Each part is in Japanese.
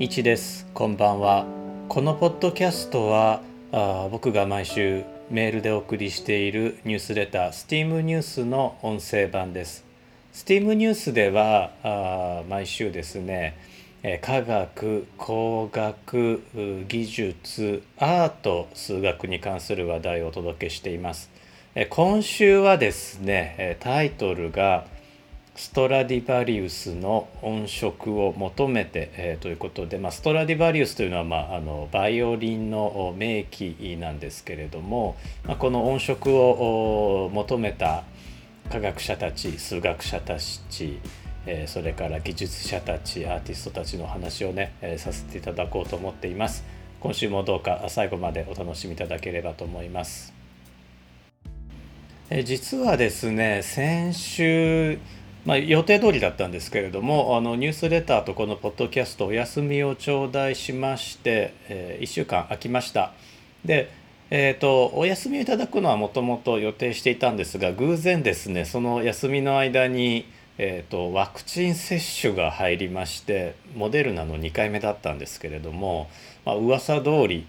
一です。こんばんは。このポッドキャストはあ僕が毎週メールでお送りしているニュースレター STEAM ニュースの音声版です。STEAM ニュースではあ毎週ですね科学工学技術アート数学に関する話題をお届けしています。今週はですねタイトルが「ストラディバリウスの音色を求めて、えー、ということで、まあ、ストラディバリウスというのは、まあ、あのバイオリンの名器なんですけれども、まあ、この音色を求めた科学者たち数学者たち、えー、それから技術者たちアーティストたちの話をね、えー、させていただこうと思っています。今週もどうか最後までお楽しみいただければと思います。え実はですね先週まあ、予定通りだったんですけれどもあのニュースレターとこのポッドキャストお休みを頂戴しまして、えー、1週間空きました。で、えーと、お休みをいただくのはもともと予定していたんですが偶然ですねその休みの間に、えーと、ワクチン接種が入りましてモデルナの2回目だったんですけれども、まあ、噂通り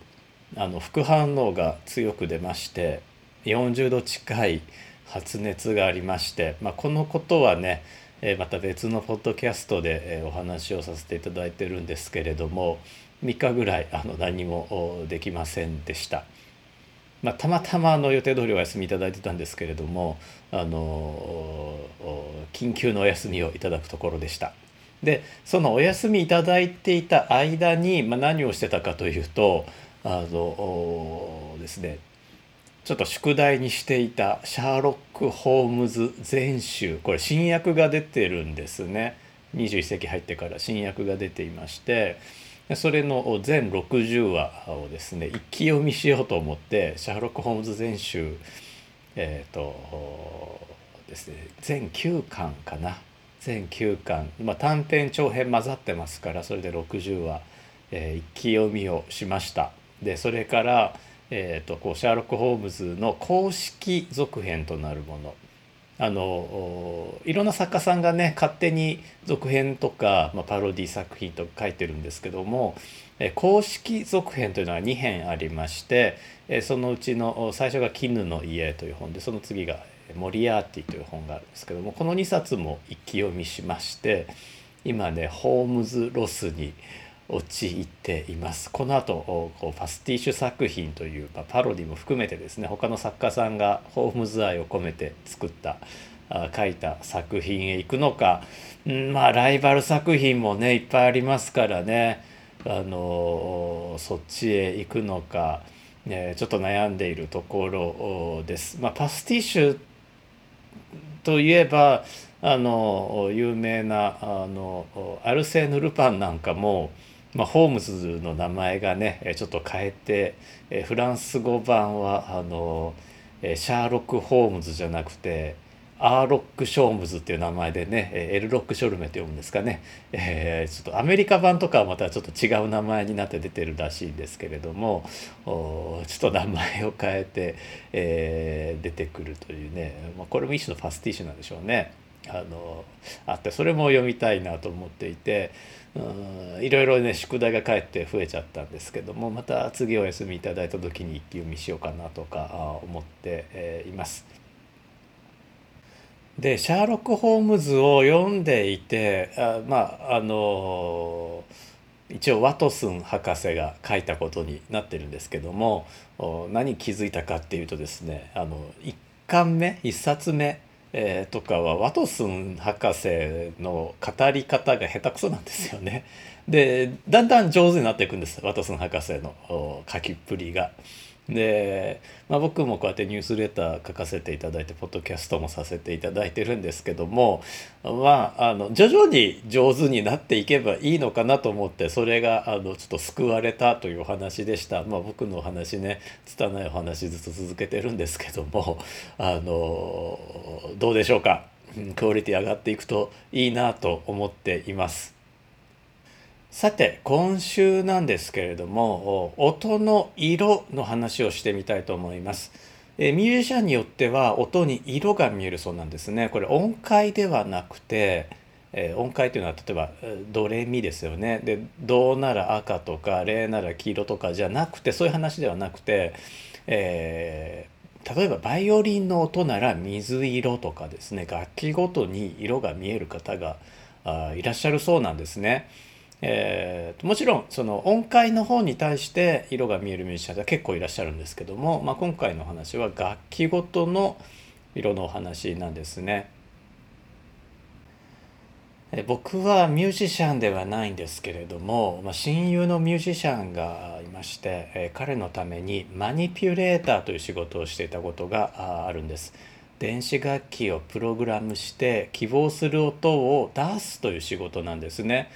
あの副反応が強く出まして40度近い発熱がありまして、まあ、このことはねまた別のポッドキャストでお話をさせていただいてるんですけれども3日ぐらいあの何もできませんでした。まあ、たまたまの予定通りお休みいただいてたんですけれどもあの緊急のお休みをいただくところでした。でそのお休みいただいていた間に、まあ、何をしてたかというとあのですねちょっと宿題にしていたシャーロック・ホームズ全集これ新訳が出てるんですね。21世紀入ってから新訳が出ていましてそれの全60話をですね一気読みしようと思ってシャーロック・ホームズ全集えっ、ー、とですね全9巻かな。全9巻、まあ、短編長編混ざってますからそれで60話、えー、一気読みをしました。でそれからえーと、こうシャーロック・ホームズの公式続編となるもの。あのいろんな作家さんがね勝手に続編とか、まあ、パロディ作品とか書いてるんですけども、え公式続編というのは2編ありまして、えそのうちの最初が「絹の家」という本でその次が「モリアーティ」という本があるんですけどもこの2冊も一気読みしまして今ねホームズ・ロスに陥っていますこの後こうパスティッシュ作品という、まあ、パロディも含めてですね他の作家さんがホームズ愛を込めて作ったあ書いた作品へ行くのか、うん、まあライバル作品もねいっぱいありますからねあのそっちへ行くのか、ね、ちょっと悩んでいるところです。まあ、パスティッシュといえばあの有名なあのアルセーヌ・ルパンなんかもまあ、ホームズの名前がねちょっと変えてフランス語版はあのシャーロック・ホームズじゃなくてアーロック・ショームズっていう名前でねエルロック・ショルメって読むんですかね、えー、ちょっとアメリカ版とかはまたちょっと違う名前になって出てるらしいんですけれどもちょっと名前を変えて、えー、出てくるというね、まあ、これも一種のファスティッシュなんでしょうね。あのあってそれも読みたいなと思っていてうんいろいろね宿題がかえって増えちゃったんですけどもまた次お休みいただいた時に一気読みしようかなとか思って、います。でシャーロック・ホームズを読んでいてあまああの一応ワトスン博士が書いたことになってるんですけども何気づいたかっていうとですねあの1巻目1冊目えー、とかはワトスン博士の語り方が下手くそなんですよね。でだんだん上手になっていくんですワトスン博士の書きっぷりが。で、まあ、僕もこうやってニュースレター書かせていただいてポッドキャストもさせていただいてるんですけどもまああの徐々に上手になっていけばいいのかなと思ってそれがあのちょっと救われたというお話でした。まあ、僕のお話ね拙いお話ずつ続けてるんですけどもあのどうでしょうかクオリティ上がっていくといいなと思っています。さて今週なんですけれども音の色の話をしてみたいと思います。えミュージシャンによっては音に色が見えるそうなんですね。これ音階ではなくて、えー、音階というのは例えばドレミですよねでドなら赤とかレなら黄色とかじゃなくてそういう話ではなくて、えー、例えばバイオリンの音なら水色とかですね楽器ごとに色が見える方があいらっしゃるそうなんですね。えー、もちろんその音階の方に対して色が見えるミュージシャンは結構いらっしゃるんですけども、まあ、今回の話は楽器ごとの色のお話なんですね。僕はミュージシャンではないんですけれども、まあ、親友のミュージシャンがいまして、え彼のためにマニピュレーターという仕事をしていたことがあるんです。電子楽器をプログラムして希望する音を出すという仕事なんですね。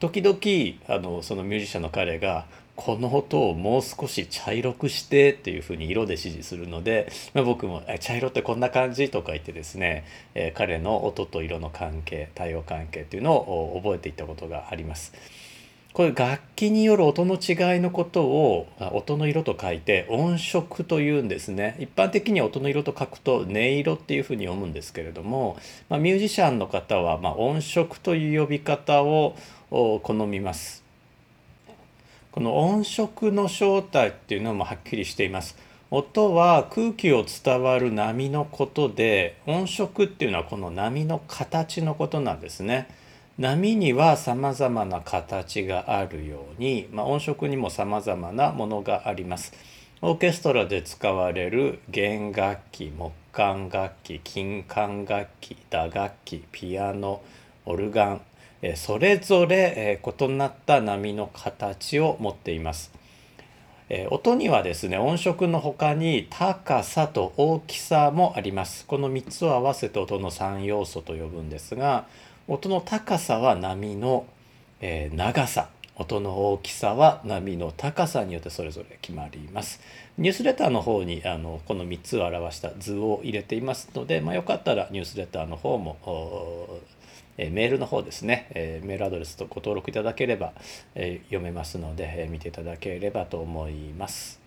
時々あのそのミュージシャンの彼がこの音をもう少し茶色くしてっていうふうに色で指示するので、まあ、僕も「茶色ってこんな感じ?」とか言ってですね、えー、彼の音と色の関係対応関係っていうのを覚えていったことがあります。これ楽器による音の違いのことを音の色と書いて音色というんですね一般的には音の色と書くと音色っていうふうに読むんですけれども、まあ、ミュージシャンの方はま音色という呼び方を好みます。この音色の正体っていうのもはっきりしています。音は空気を伝わる波のことで音色っていうのはこの波の形のことなんですね。波にはさまざまな形があるように、まあ、音色にもさまざまなものがあります。オーケストラで使われる弦楽器木管楽器金管楽器打楽器ピアノオルガンそれぞれ異なった波の形を持っています。音にはですね音色の他に高さと大きさもありますこの3つを合わせて音の3要素と呼ぶんですが音の高さは波の、え長さ。音の大きさは波の高さによってそれぞれ決まります。ニュースレターの方にあのこの3つを表した図を入れていますので、まあ、よかったらニュースレターの方もえメールの方ですね、えメールアドレスとご登録いただければ、え読めますので、え見ていただければと思います。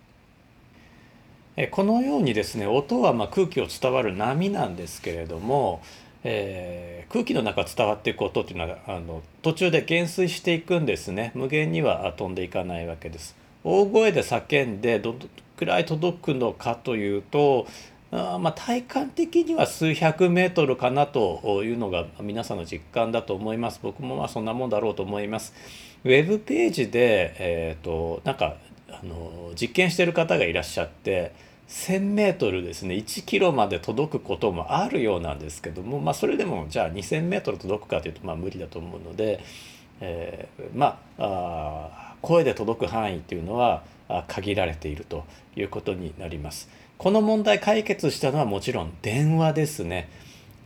えこのようにですね音はま空気を伝わる波なんですけれども、えー、空気の中伝わっていく音っていうのはあの途中で減衰していくんですね無限には飛んでいかないわけです。大声で叫んでどのくらい届くのかというとあまあ、体感的には数百メートルかなというのが皆さんの実感だと思います。僕もまあそんなもんだろうと思います。ウェブページで、えーと、なんかあの実験してる方がいらっしゃって1,000メートルですね。1キロまで届くこともあるようなんですけども、まあ、それでもじゃあ2,000メートル届くかというとまあ無理だと思うので、えー、まあ声で届く範囲っていうのは限られているということになります。この問題解決したのはもちろん電話ですね。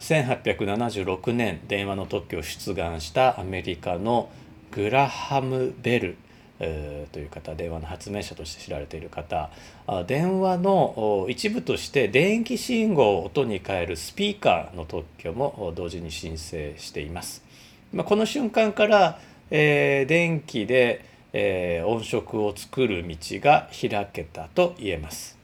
1876年電話の特許を出願したアメリカのグラハム・ベル。という方電話の発明者として知られている方電話の一部として電気信号を音に変えるスピーカーの特許も同時に申請しています。この瞬間から、えー、電気で、えー、音色を作る道が開けたと言えます。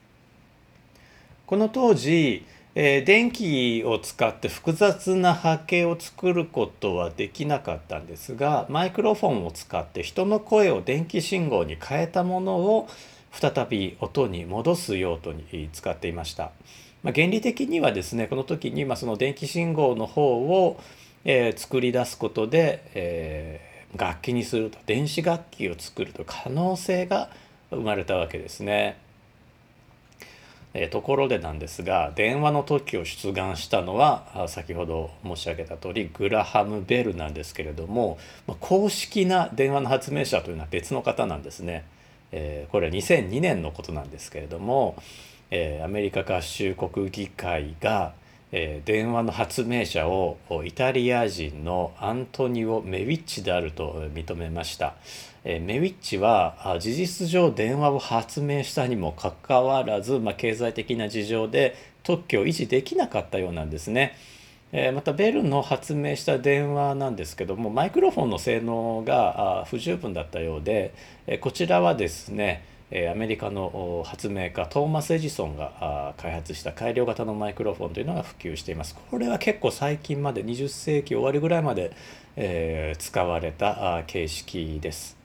この当時、えー、電気を使って複雑な波形を作ることはできなかったんですがマイクロフォンを使って人の声を電気信号に変えたものを再び音に戻す用途に使っていました。まあ、原理的にはですねこの時にまあその電気信号の方を、えー、作り出すことで、えー、楽器にすると電子楽器を作ると可能性が生まれたわけですね。えところでなんですが電話の時を出願したのは先ほど申し上げた通りグラハム・ベルなんですけれどもま公式な電話の発明者というのは別の方なんですね。えこれは2002年のことなんですけれども、えアメリカ合衆国議会が、え電話の発明者をイタリア人のアントニオ・メウィッチであると認めました。えメウィッチは事実上電話を発明したにもかかわらず、まあ、経済的な事情で特許を維持できなかったようなんですね。えまたベルの発明した電話なんですけどもマイクロフォンの性能が不十分だったようでこちらはですねアメリカの発明家トーマス・エジソンが開発した改良型のマイクロフォンというのが普及していますこれは結構最近まで20世紀終わりぐらいまで、え使われた形式です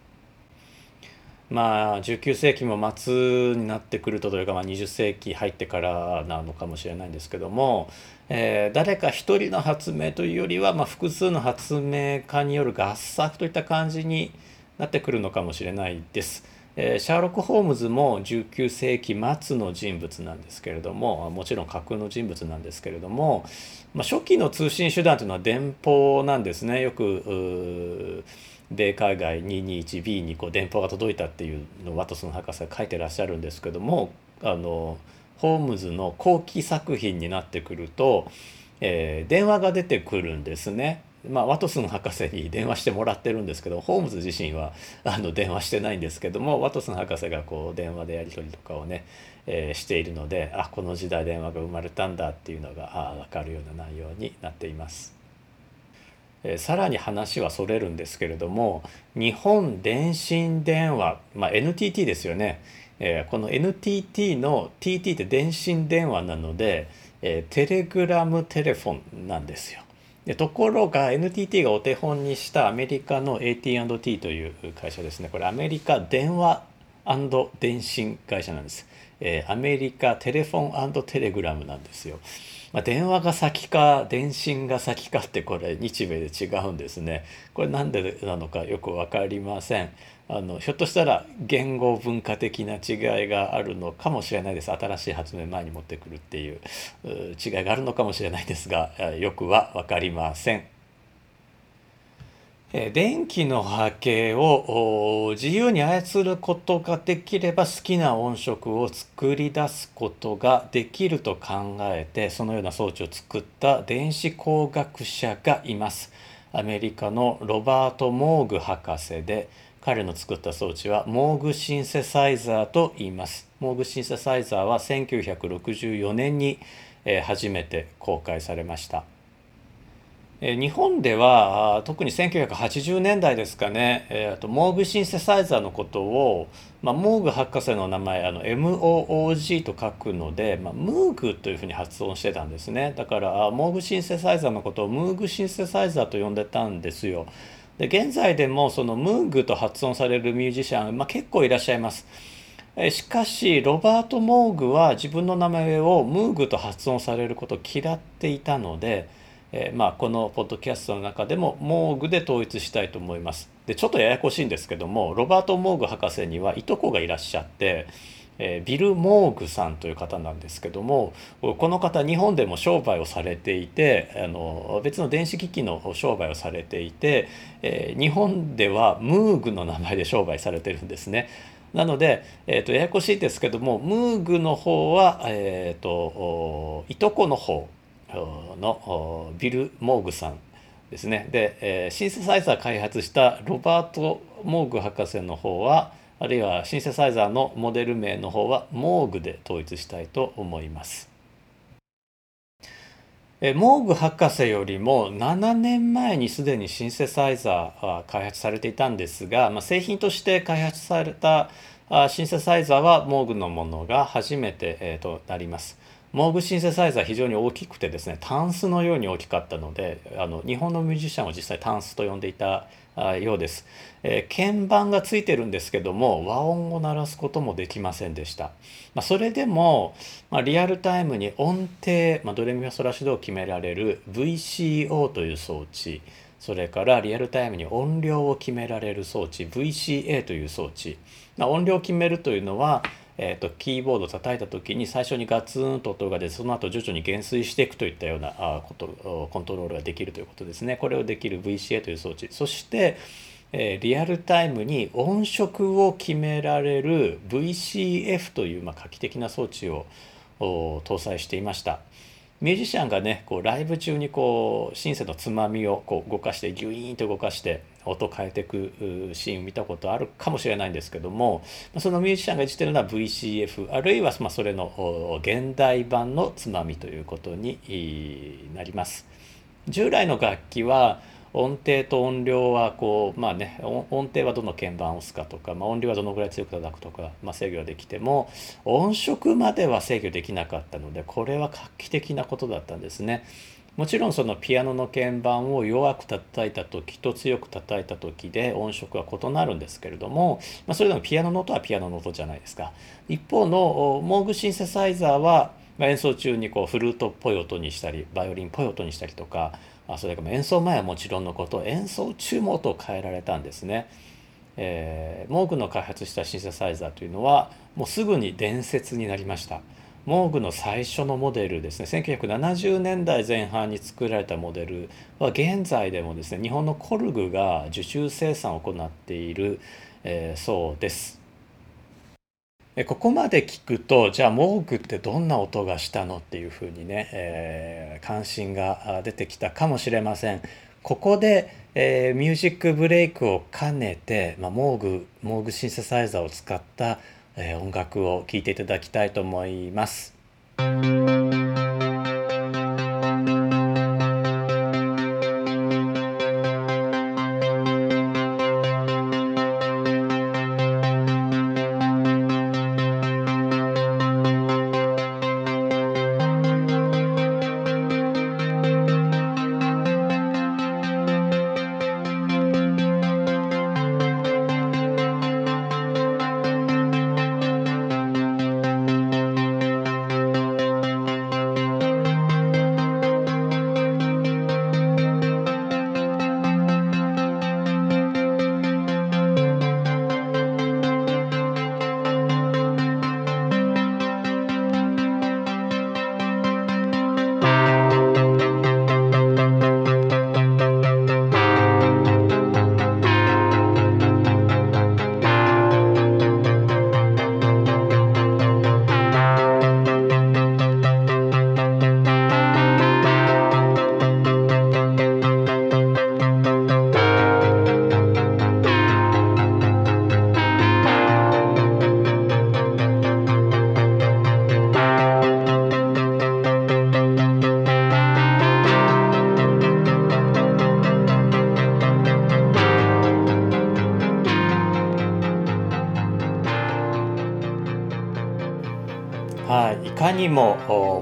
まあ19世紀も末になってくるとというか、まあ、20世紀入ってからなのかもしれないんですけども、えー、誰か一人の発明というよりは、まあ、複数の発明家による合作といった感じになってくるのかもしれないです。えシャーロック・ホームズも19世紀末の人物なんですけれどももちろん架空の人物なんですけれども、まあ、初期の通信手段というのは電報なんですねよく米海外 221B にこう電報が届いたっていうのをワトソン博士が書いてらっしゃるんですけどもあのホームズの後期作品になってくると、えー、電話が出てくるんですね。まあ、ワトソン博士に電話してもらってるんですけどホームズ自身はあの電話してないんですけどもワトソン博士がこう電話でやり取りとかをね、えー、しているのであこの時代電話が生まれたんだっていうのがあ分かるような内容になっています。え、さらに話はそれるんですけれども日本電信電話、まあ、NTT ですよね、えー、この NTT の TT って電信電話なので、え、テレグラムテレフォンなんですよ。でところが NTT がお手本にしたアメリカの AT&T という会社ですね。これアメリカ電話電信会社なんです、えー、アメリカテレフォンテレグラムなんですよ、まあ、電話が先か電信が先かってこれ日米で違うんですね。これなんでなのかよく分かりません。あのひょっとしたら言語文化的な違いがあるのかもしれないです。新しい発明前に持ってくるっていう違いがあるのかもしれないですがよくは分かりません。電気の波形を自由に操ることができれば好きな音色を作り出すことができると考えてそのような装置を作った電子工学者がいます。アメリカのロバート・モーグ博士で彼の作った装置はモーグシンセサイザーと言います。モーグシンセサイザーは1964年に初めて公開されました。日本では特に1980年代ですかね、えー、とモーグシンセサイザーのことを、まあ、モーグ博士の名前あの MOOG と書くので、まあ、ムーグというふうに発音してたんですねだからモーグシンセサイザーのことをムーグシンセサイザーと呼んでたんですよ。で現在でもそのムーグと発音されるミュージシャン、まあ、結構いらっしゃいます。しかしロバート・モーグは自分の名前をムーグと発音されることを嫌っていたので、えー、まあこのポッドキャストの中でもモーグで統一したいと思います。でちょっとややこしいんですけどもロバート・モーグ博士にはいとこがいらっしゃってえビル・モーグさんという方なんですけどもこの方日本でも商売をされていてあの別の電子機器の商売をされていて、え日本ではムーグの名前で商売されてるんですね。なので、えーと、ややこしいですけどもムーグの方は、えーと、いとこの方のビル・モーグさんですねで、え、シンセサイザー開発したロバート・モーグ博士の方はあるいはシンセサイザーのモデル名の方はモーグで統一したいと思います。モーグ博士よりも7年前にすでにシンセサイザーは開発されていたんですが、まあ、製品として開発されたシンセサイザーはモーグのものが初めて、えー、となります。モーグシンセサイザー非常に大きくてですねタンスのように大きかったのであの日本のミュージシャンを実際タンスと呼んでいたようです、えー、鍵盤がついてるんですけども和音を鳴らすこともできませんでした、まあ、それでも、まあ、リアルタイムに音程、まあ、ドレミファソラシドを決められる VCO という装置それからリアルタイムに音量を決められる装置 VCA という装置、まあ、音量を決めるというのはえーと、キーボードを叩いた時に最初にガツンと音が出てその後徐々に減衰していくといったようなあことコントロールができるということですねこれをできる VCA という装置そして、えー、リアルタイムに音色を決められる VCF という、まあ、画期的な装置を搭載していました。ミュージシャンがねこうライブ中にこうシンセのつまみをこう動かしてギュイーンと動かして音変えていくシーン見たことあるかもしれないんですけどもそのミュージシャンがいじてるのは VCF あるいはまそれの現代版のつまみということになります。従来の楽器は音程と音量はこうまあね音程はどの鍵盤を押すかとか、まあ、音量はどのぐらい強く叩くとか、まあ、制御できても音色までは制御できなかったのでこれは画期的なことだったんですね。もちろんそのピアノの鍵盤を弱く叩いた時と強く叩いた時で音色は異なるんですけれども、まあ、それでもピアノの音はピアノの音じゃないですか。一方のモーグシンセサイザーは演奏中にこうフルートっぽい音にしたりバイオリンっぽい音にしたりとかそれから演奏前はもちろんのこと演奏中も音を変えられたんですね。えー、モーグの開発したシンセサイザーというのはもうすぐに伝説になりました。モーグの最初のモデルですね1970年代前半に作られたモデルは現在でもですね日本のコルグが受注生産を行っている、えー、そうです。ここまで聞くとじゃあモーグってどんな音がしたのっていうふうにね、えー、関心が出てきたかもしれません。ここで、えー、ミュージックブレイクを兼ねて、まあ、モーグモーグシンセサイザーを使った音楽を聴いていただきたいと思います。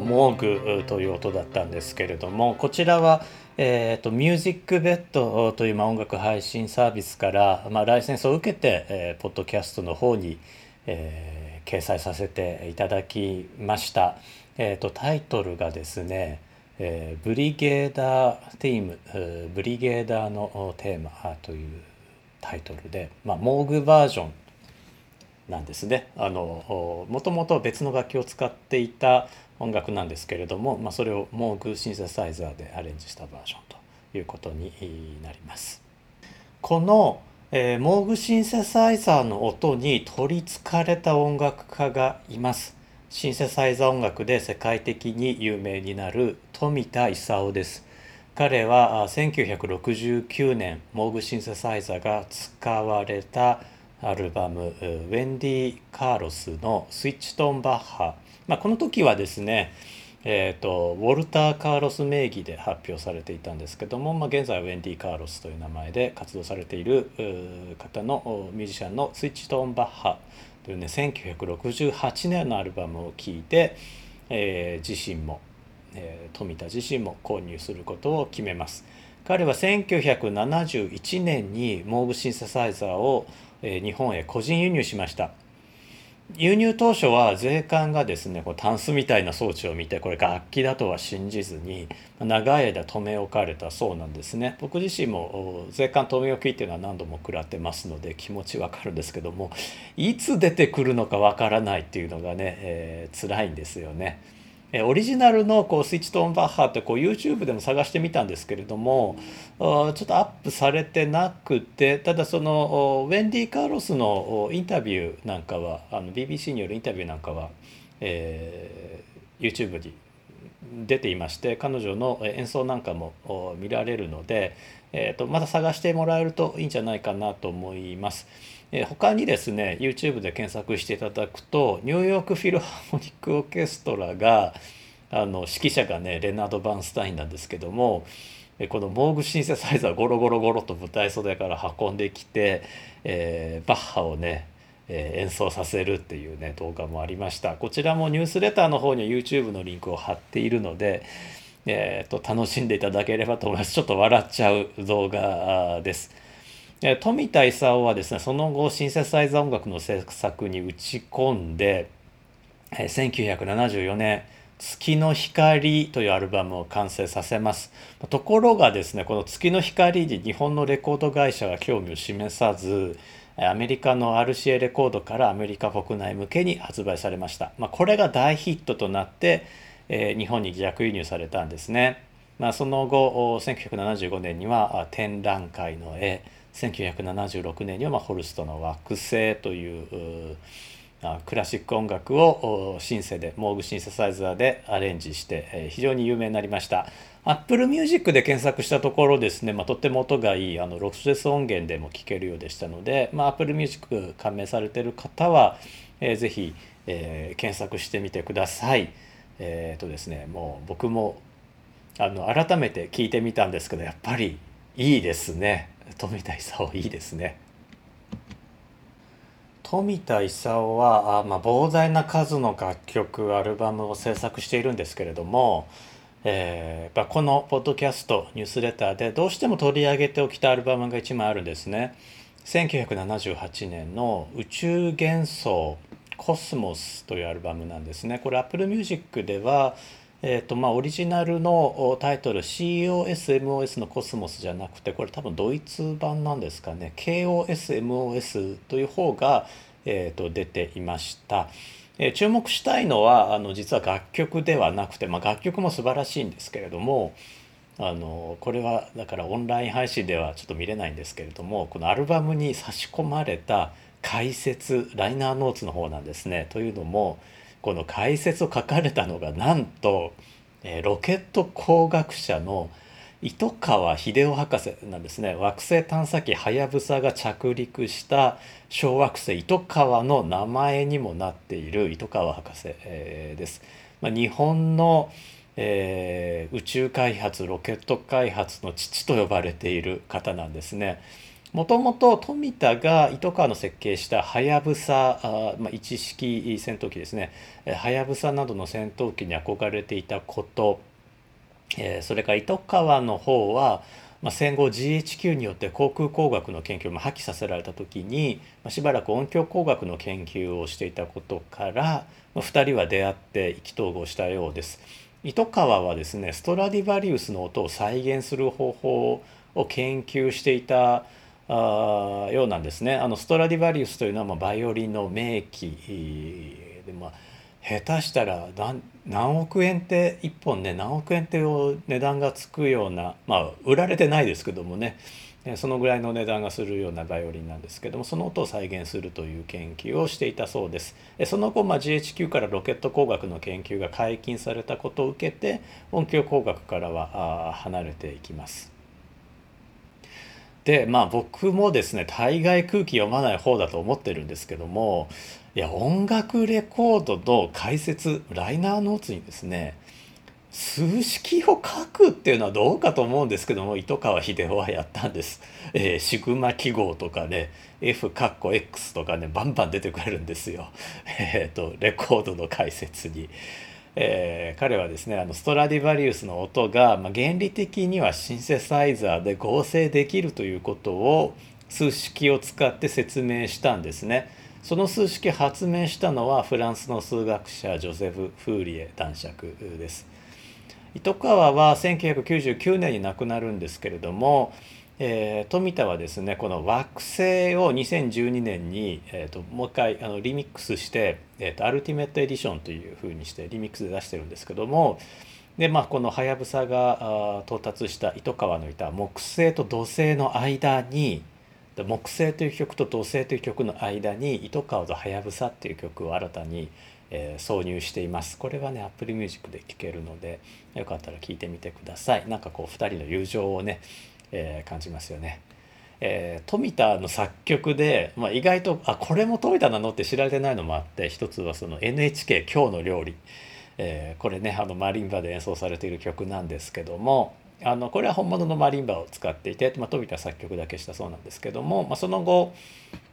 モーグという音だったんですけれどもこちらは、えーと、ミュージックベッドという、ま、音楽配信サービスから、ま、ライセンスを受けて、えー、ポッドキャストの方に、えー、掲載させていただきました。えーと、タイトルがですねえー、ブリゲーダーティームブリゲーダーのテーマというタイトルで、ま、モーグバージョンなんですねあのもともと別の楽器を使っていた音楽なんですけれども、まあ、それをモーグシンセサイザーでアレンジしたバージョンということになります。この、えー、モーグシンセサイザーの音に取りつかれた音楽家がいます。シンセサイザー音楽で世界的に有名になる富田勲です。彼は1969年モーグシンセサイザーが使われたアルバムウェンディ・カーロスの「スイッチトーン・バッハ」まあ、この時はですねえーと、ウォルター・カーロス名義で発表されていたんですけども、まあ、現在はウェンディ・カーロスという名前で活動されている方のミュージシャンのスイッチトーン・バッハというね1968年のアルバムを聴いて、えー、自身も、えー、富田自身も購入することを決めます。彼は1971年にモーグシンセサイザーを日本へ個人輸入しました輸入当初は税関がですねこうタンスみたいな装置を見てこれ楽器だとは信じずに長い間留め置かれたそうなんですね僕自身も税関留め置きっていうのは何度も食らってますので気持ちわかるんですけどもいつ出てくるのかわからないっていうのがね、えー、辛いんですよね。オリジナルのこうスイッチトーンバッハってこう YouTube でも探してみたんですけれどもちょっとアップされてなくてただそのウェンディ・カーロスのインタビューなんかはあの BBC によるインタビューなんかは、えー、YouTube に出ていまして彼女の演奏なんかも見られるので、えーと、また探してもらえるといいんじゃないかなと思います。えー、他にですね YouTube で検索していただくとニューヨークフィルハーモニックオーケストラがあの指揮者がねレナード・バンスタインなんですけどもこのモーグシンセサイザーゴロゴロゴロと舞台袖から運んできて、えー、バッハをね、えー、演奏させるっていうね動画もありましたこちらもニュースレターの方に YouTube のリンクを貼っているので、えーと、楽しんでいただければと思いますちょっと笑っちゃう動画です。富田勲はですねその後シンセサイザー音楽の制作に打ち込んで1974年「月の光」というアルバムを完成させます。ところがですねこの「月の光」に日本のレコード会社が興味を示さずアメリカの RCA レコードからアメリカ国内向けに発売されました、まあ、これが大ヒットとなって、えー、日本に逆輸入されたんですね、まあ、その後1975年には展覧会の絵1976年にはまホルストの惑星というクラシック音楽をシンセでモーグシンセサイザーでアレンジして非常に有名になりました。Apple Music で検索したところですね、まあ、とっても音がいいあのロスレス音源でも聴けるようでしたので、まあ、Apple Music 加盟されている方は、えー、ぜひ、えー、検索してみてください。え、ー、とですねもう僕もあの改めて聞いてみたんですけどやっぱりいいですね。富田勲いいですね。富田勲はあ、まあ、膨大な数の楽曲アルバムを制作しているんですけれども、えー、このポッドキャストニュースレターでどうしても取り上げておきたアルバムが1枚あるんですね。1978年の「宇宙幻想コスモス」というアルバムなんですね。これ Apple Music ではえーとまあ、オリジナルのタイトル COSMOS のコスモスじゃなくてこれ多分ドイツ版なんですかね KOSMOS という方が、えー、と出ていました、えー、注目したいのはあの実は楽曲ではなくて、まあ、楽曲も素晴らしいんですけれどもあのこれはだからオンライン配信ではちょっと見れないんですけれどもこのアルバムに差し込まれた解説ライナーノーツの方なんですね。というのもこの解説を書かれたのがなんと、えー、ロケット工学者の糸川秀夫博士なんですね惑星探査機はやぶさが着陸した小惑星糸川の名前にもなっている糸川博士、えー、です。まあ、日本の、えー、宇宙開発ロケット開発の父と呼ばれている方なんですね。もともと富田が糸川の設計したはやぶさま一式戦闘機ですねはやぶさなどの戦闘機に憧れていたこと、えー、それから糸川の方は、まあ、戦後 GHQ によって航空工学の研究も破棄させられた時に、まあ、しばらく音響工学の研究をしていたことから、まあ、2人は出会って意気投合したようです。糸川はですねストラディバリウスの音を再現する方法を研究していたあようなんですね。あのストラディバリウスというのはまあバイオリンの名器で、まあ、下手したら何何億円って1本ね何億円っていう値段がつくようなまあ売られてないですけどもね。そのぐらいの値段がするようなバイオリンなんですけどもその音を再現するという研究をしていたそうです。その後、まあ、GHQ からロケット工学の研究が解禁されたことを受けて音響工学からは離れていきます。でまあ僕もですね大概空気読まない方だと思ってるんですけどもいや音楽レコードの解説ライナーノーツにですね数式を書くっていうのはどうかと思うんですけども糸川秀夫はやったんです。えー、シグマ記号とかね F カッコ X とかねバンバン出てくれるんですよ。えっ、ー、とレコードの解説に。えー、彼はですねあのストラディバリウスの音が、まあ、原理的にはシンセサイザーで合成できるということを数式を使って説明したんですね。その数式発明したのはフランスの数学者ジョゼフ・フーリエ男爵です。糸川は1999年に亡くなるんですけれどもえー、富田はですねこの惑星を2012年に、えーと、もう一回あのリミックスして、えーと、アルティメットエディションというふうにしてリミックスで出してるんですけどもで、まあ、このはやぶさが到達した糸川のいた木星と土星の間に木星という曲と土星という曲の間に糸川とはやぶさっていう曲を新たに、えー、挿入しています。これはね Apple Music で聴けるのでよかったら聴いてみてください。なんかこう2人の友情をねえー、感じますよね。えー、富田の作曲で、まあ、意外とあこれも富田なのって知られてないのもあって一つはその NHK「今日の料理」えー、これねあのマリンバで演奏されている曲なんですけども、あのこれは本物のマリンバを使っていて、まあ、富田作曲だけしたそうなんですけども、まあ、その後、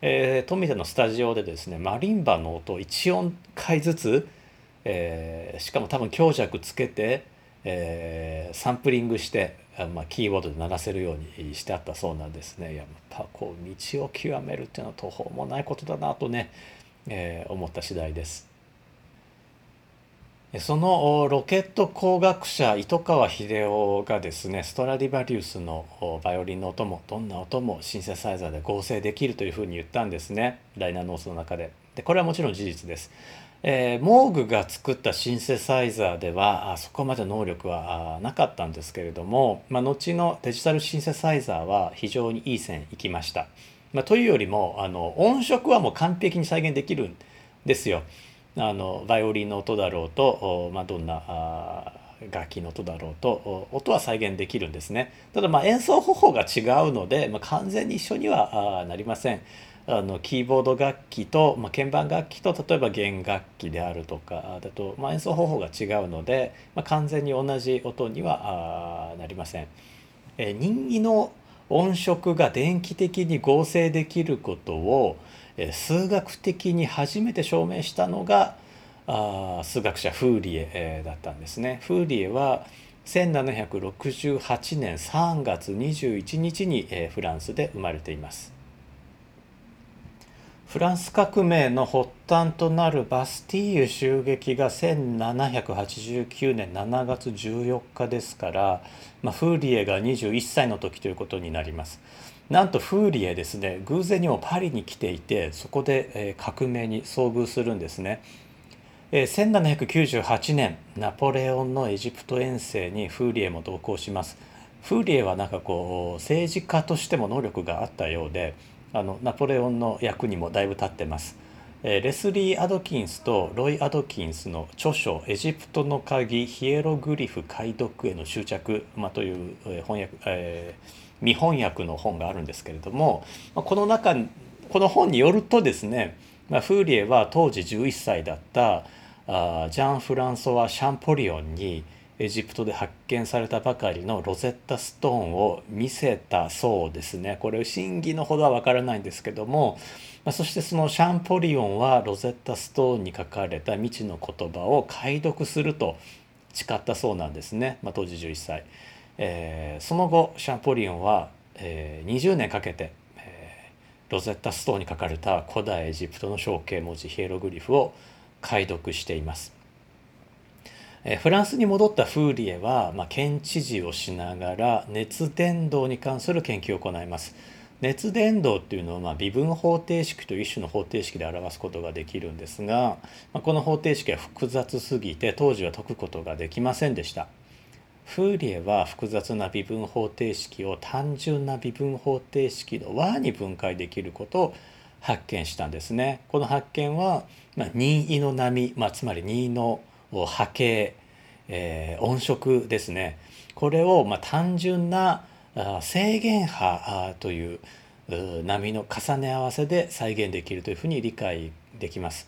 えー、富田のスタジオでですねマリンバの音を1音階ずつ、えー、しかも多分強弱つけて、えー、サンプリングしてまあ、キーボードで鳴らせるようにしてあったそうなんですね。やっぱこう道を極めるっていうのは途方もないことだなとね、えー、思った次第です。そのロケット工学者糸川秀夫がですねストラディバリウスのバイオリンの音もどんな音もシンセサイザーで合成できるというふうに言ったんですねライナーノースの中で。でこれはもちろん事実です。えー、モーグが作ったシンセサイザーではあそこまで能力はなかったんですけれども、まあ、後のデジタルシンセサイザーは非常にいい線いきました。まあ、というよりもあの音色はもう完璧に再現できるんですよ。あのバイオリンの音だろうと、まあ、どんなあ楽器の音だろうと音は再現できるんですね。ただまあ演奏方法が違うので、まあ、完全に一緒にはなりません。あのキーボード楽器と、まあ、鍵盤楽器と例えば弦楽器であるとかだと、まあ、演奏方法が違うので、まあ、完全に同じ音にはなりません。え任意の音色が電気的に合成できることを数学的に初めて証明したのがあ数学者フーリエだったんですね。フーリエは1768年3月21日にフランスで生まれています。フランス革命の発端となるバスティーユ襲撃が1789年7月14日ですから、まあ、フーリエが21歳の時ということになります。なんとフーリエですね偶然にもパリに来ていてそこで革命に遭遇するんですね。1798年ナポレオンのエジプト遠征にフーリエも同行します。フーリエはなんかこう政治家としても能力があったようであのナポレオンの役にもだいぶ立ってます。えレスリー・アドキンスとロイ・アドキンスの著書「エジプトの鍵ヒエログリフ解読への執着」まあ、というえ翻訳、えー、未翻訳の本があるんですけれどもこの中この本によるとですね、まあ、フーリエは当時11歳だったあジャン・フランソワ・シャンポリオンに「エジプトで発見されたばかりのロゼッタストーンを見せたそうですね。これ真偽のほどは分からないんですけども、まあ、そしてそのシャンポリオンはロゼッタストーンに書かれた未知の言葉を解読すると誓ったそうなんですね、まあ、当時11歳、えー、その後シャンポリオンは、えー、20年かけて、えー、ロゼッタストーンに書かれた古代エジプトの象形文字ヒエログリフを解読しています。フランスに戻ったフーリエは、まあ、県知事をしながら熱伝導に関する研究を行います。熱伝導っていうのは、まあ、微分方程式という一種の方程式で表すことができるんですが、まあ、この方程式は複雑すぎて当時は解くことができませんでした。フーリエは複雑な微分方程式を単純な微分方程式の和に分解できることを発見したんですね。この発見は、まあ、任意の波、まあ、つまり任意の波波形、えー、音色ですねこれをまあ単純な制限波という波の重ね合わせで再現できるというふうに理解できます。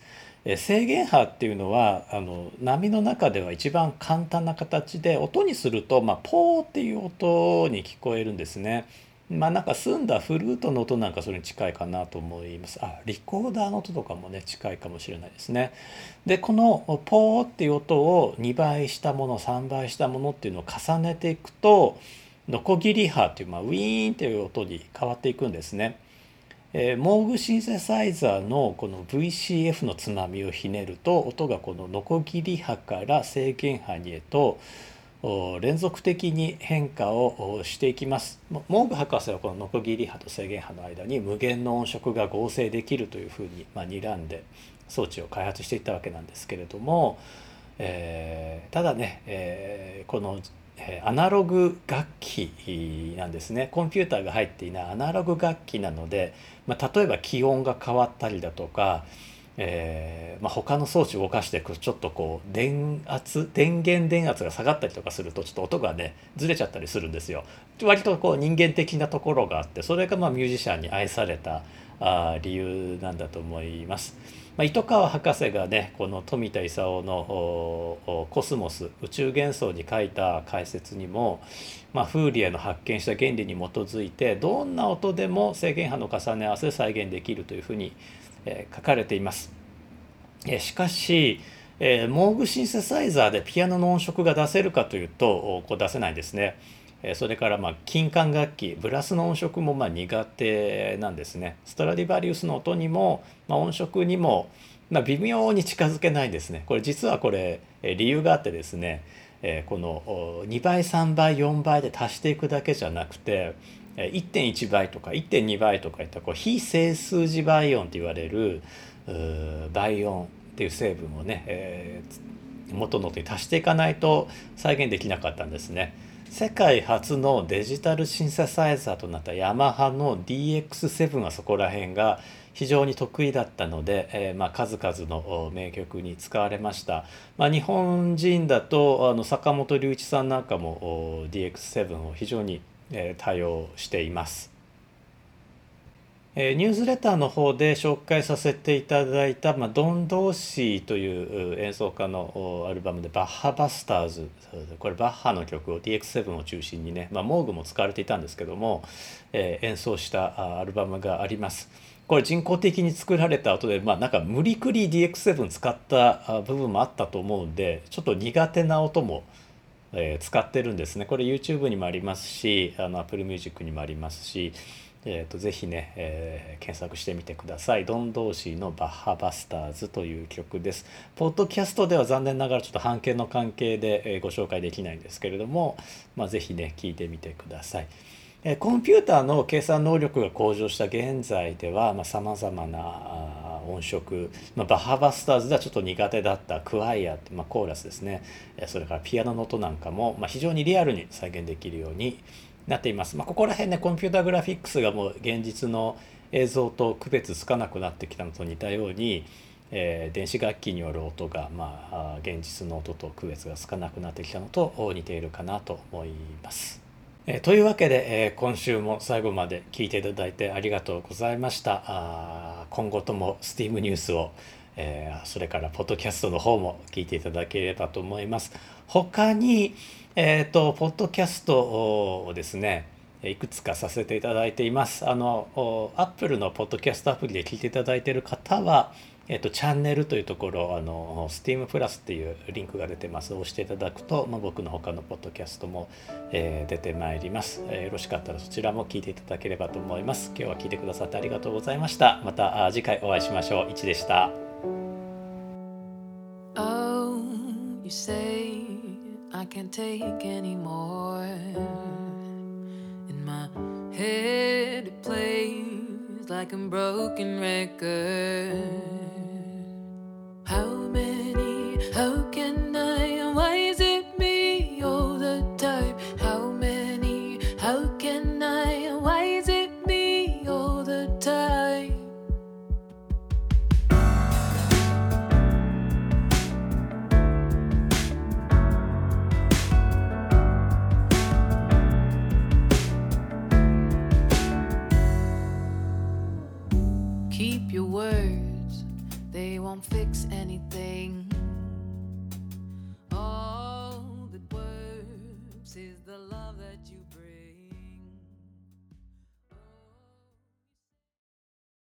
制限波っていうのはあの波の中では一番簡単な形で音にすると、まあ、ポーっていう音に聞こえるんですね。まあなんか澄んだフルートの音なんかそれに近いかなと思います。あ、リコーダーの音とかもね、近いかもしれないですね。で、このポーっていう音を2倍したもの、3倍したものっていうのを重ねていくと、ノコギリ波っていう、まあ、ウィーンっていう音に変わっていくんですね。えー、モーグシンセサイザーのこの VCF のつまみをひねると音がこのノコギリ波から制限波にへと連続的に変化をしていきます。モーグ博士はこのノコギリ波と制限波の間に無限の音色が合成できるというふうに、まあ、睨んで装置を開発していったわけなんですけれども、えー、ただね、えー、このアナログ楽器なんですね。コンピューターが入っていないアナログ楽器なので、まあ、例えば気温が変わったりだとかえーまあ、他の装置を動かしていくとちょっとこう電圧電源電圧が下がったりとかするとちょっと音がねずれちゃったりするんですよ。割とこう人間的なところがあってそれがまあミュージシャンに愛されたあ理由なんだと思います。まあ、糸川博士がねこの富田勲の「コスモス宇宙幻想」に書いた解説にも、まあ、フーリエの発見した原理に基づいてどんな音でも制限波の重ね合わせで再現できるというふうに、え、書かれています。え、しかし、え、モーグシンセサイザーでピアノの音色が出せるかというとこう出せないんですね。それからまあ金管楽器ブラスの音色もま苦手なんですねストラディバリウスの音にも、まあ、音色にもまあ微妙に近づけないんですねこれ実はこれ理由があってですねこの2倍3倍4倍で足していくだけじゃなくて1.1倍とか1.2倍とかいったこう非整数字倍音と言われる倍音っていう成分をね、えー、元の音に足していかないと再現できなかったんですね。世界初のデジタルシンセサイザーとなったヤマハの DX7 はそこら辺が非常に得意だったので、えー、まあ、数々の名曲に使われました、まあ、日本人だとあの坂本龍一さんなんかも DX7 を非常に、えー、多用していますえニュースレターの方で紹介させていただいた、まあ、ドン・ドーシーという演奏家のアルバムで「バッハ・バスターズ」これバッハの曲を DX7 を中心にね、まあ、モーグも使われていたんですけども、えー、演奏したアルバムがあります。これ人工的に作られた後で、まあ、なんか無理くり DX7 使った部分もあったと思うんでちょっと苦手な音も、えー、使ってるんですねこれ YouTube にもありますしあの Apple Music にもありますしえーと、ぜひね、えー、検索してみてください。ドン・ドーシーのバッハ・バスターズという曲です。ポッドキャストでは残念ながらちょっと半径の関係で、えー、ご紹介できないんですけれども、まあ、ぜひね、聞いてみてください。え、コンピューターの計算能力が向上した現在ではさまざ、まな音色、まあ、バハ・バスターズではちょっと苦手だったクワイアって、まあ、コーラスですねそれからピアノの音なんかも、まあ、非常にリアルに再現できるようになっています。ま、ここら辺ねコンピューターグラフィックスがもう現実の映像と区別つかなくなってきたのと似たように、えー、電子楽器による音が、まあ、現実の音と区別がつかなくなってきたのと似ているかなと思います。えー、というわけで、えー、今週も最後まで聞いていただいてありがとうございました。今後とも STEAM ニュースをえー、それからポッドキャストの方も聞いていただければと思います。他に、えっ、ー、と、ポッドキャストをですね、いくつかさせていただいています。あの、Apple のポッドキャストアプリで聞いていただいている方は、えっと、チャンネルというところ、あの、Steam プラスっていうリンクが出てます。押していただくと、まあ、僕の他のポッドキャストも、えー、出てまいります、えー、よろしかったらそちらも聞いていただければと思います。今日は聞いてくださってありがとうございました。また次回お会いしましょう。いちでした。You say I can't take anymore. In my head, it plays like a broken record.